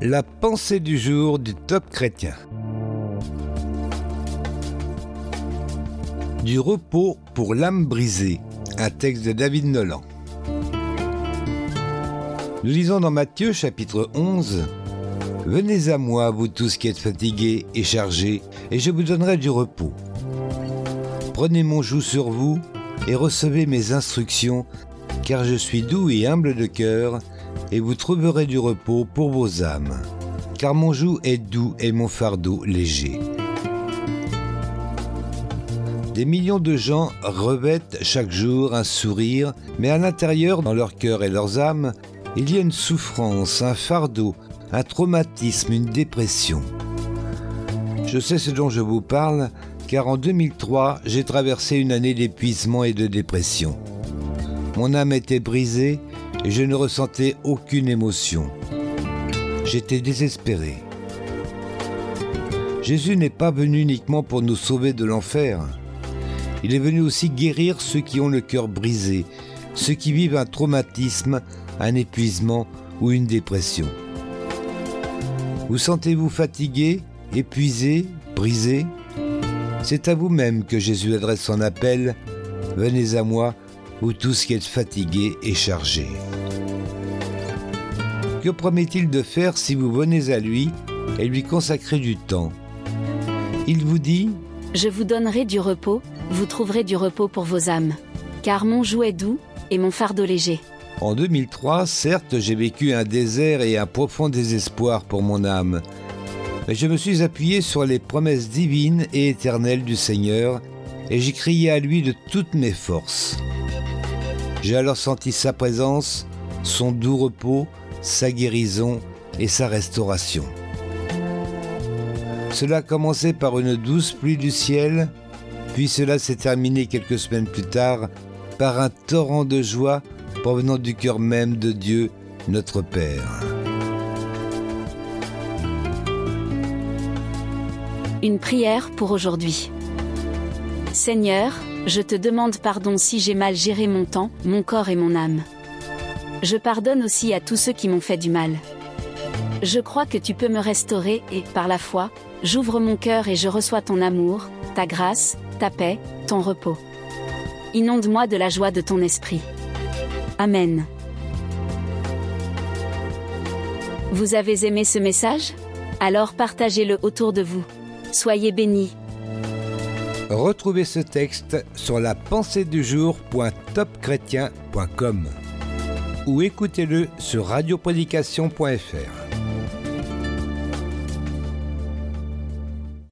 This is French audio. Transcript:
La pensée du jour du top chrétien. Du repos pour l'âme brisée. Un texte de David Nolan. Nous lisons dans Matthieu chapitre 11 Venez à moi, vous tous qui êtes fatigués et chargés, et je vous donnerai du repos. Prenez mon joug sur vous et recevez mes instructions, car je suis doux et humble de cœur, et vous trouverez du repos pour vos âmes. Car mon joug est doux et mon fardeau léger. Des millions de gens revêtent chaque jour un sourire, mais à l'intérieur, dans leur cœur et leurs âmes, il y a une souffrance, un fardeau, un traumatisme, une dépression. Je sais ce dont je vous parle, car en 2003, j'ai traversé une année d'épuisement et de dépression. Mon âme était brisée et je ne ressentais aucune émotion. J'étais désespéré. Jésus n'est pas venu uniquement pour nous sauver de l'enfer. Il est venu aussi guérir ceux qui ont le cœur brisé, ceux qui vivent un traumatisme, un épuisement ou une dépression. Vous sentez-vous fatigué, épuisé, brisé? C'est à vous-même que Jésus adresse son appel. Venez à moi, vous tous qui êtes fatigués et chargés. Que promet-il de faire si vous venez à lui et lui consacrez du temps? Il vous dit Je vous donnerai du repos, vous trouverez du repos pour vos âmes. Car mon joug est doux et mon fardeau léger. En 2003, certes, j'ai vécu un désert et un profond désespoir pour mon âme. Mais je me suis appuyé sur les promesses divines et éternelles du Seigneur et j'ai crié à lui de toutes mes forces. J'ai alors senti sa présence, son doux repos, sa guérison et sa restauration. Cela a commencé par une douce pluie du ciel, puis cela s'est terminé quelques semaines plus tard par un torrent de joie provenant du cœur même de Dieu, notre Père. Une prière pour aujourd'hui. Seigneur, je te demande pardon si j'ai mal géré mon temps, mon corps et mon âme. Je pardonne aussi à tous ceux qui m'ont fait du mal. Je crois que tu peux me restaurer et, par la foi, j'ouvre mon cœur et je reçois ton amour, ta grâce, ta paix, ton repos. Inonde-moi de la joie de ton esprit. Amen. Vous avez aimé ce message? Alors partagez-le autour de vous. Soyez bénis. Retrouvez ce texte sur la pensée du ou écoutez-le sur radioprédication.fr.